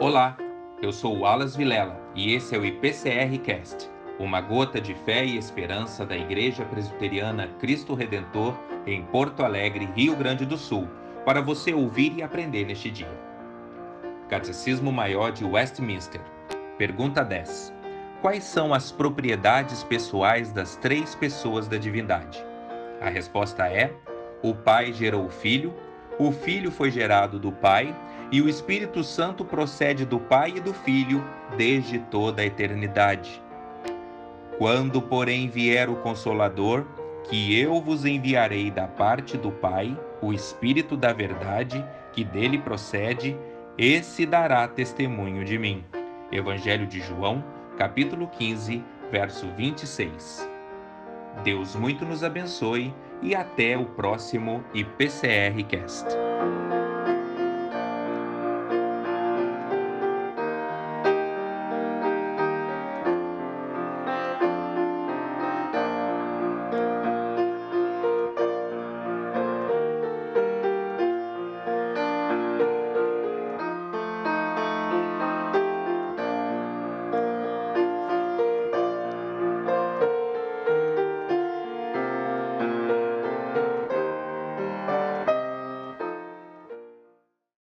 Olá, eu sou o Alas Vilela e esse é o IPCR Cast, uma gota de fé e esperança da Igreja Presbiteriana Cristo Redentor em Porto Alegre, Rio Grande do Sul, para você ouvir e aprender neste dia. Catecismo Maior de Westminster. Pergunta 10. Quais são as propriedades pessoais das três pessoas da divindade? A resposta é: o Pai gerou o Filho, o Filho foi gerado do Pai e o Espírito Santo procede do Pai e do Filho desde toda a eternidade. Quando, porém, vier o Consolador, que eu vos enviarei da parte do Pai, o Espírito da Verdade, que dele procede, esse dará testemunho de mim. Evangelho de João, capítulo 15, verso 26. Deus muito nos abençoe e até o próximo IPCR Cast.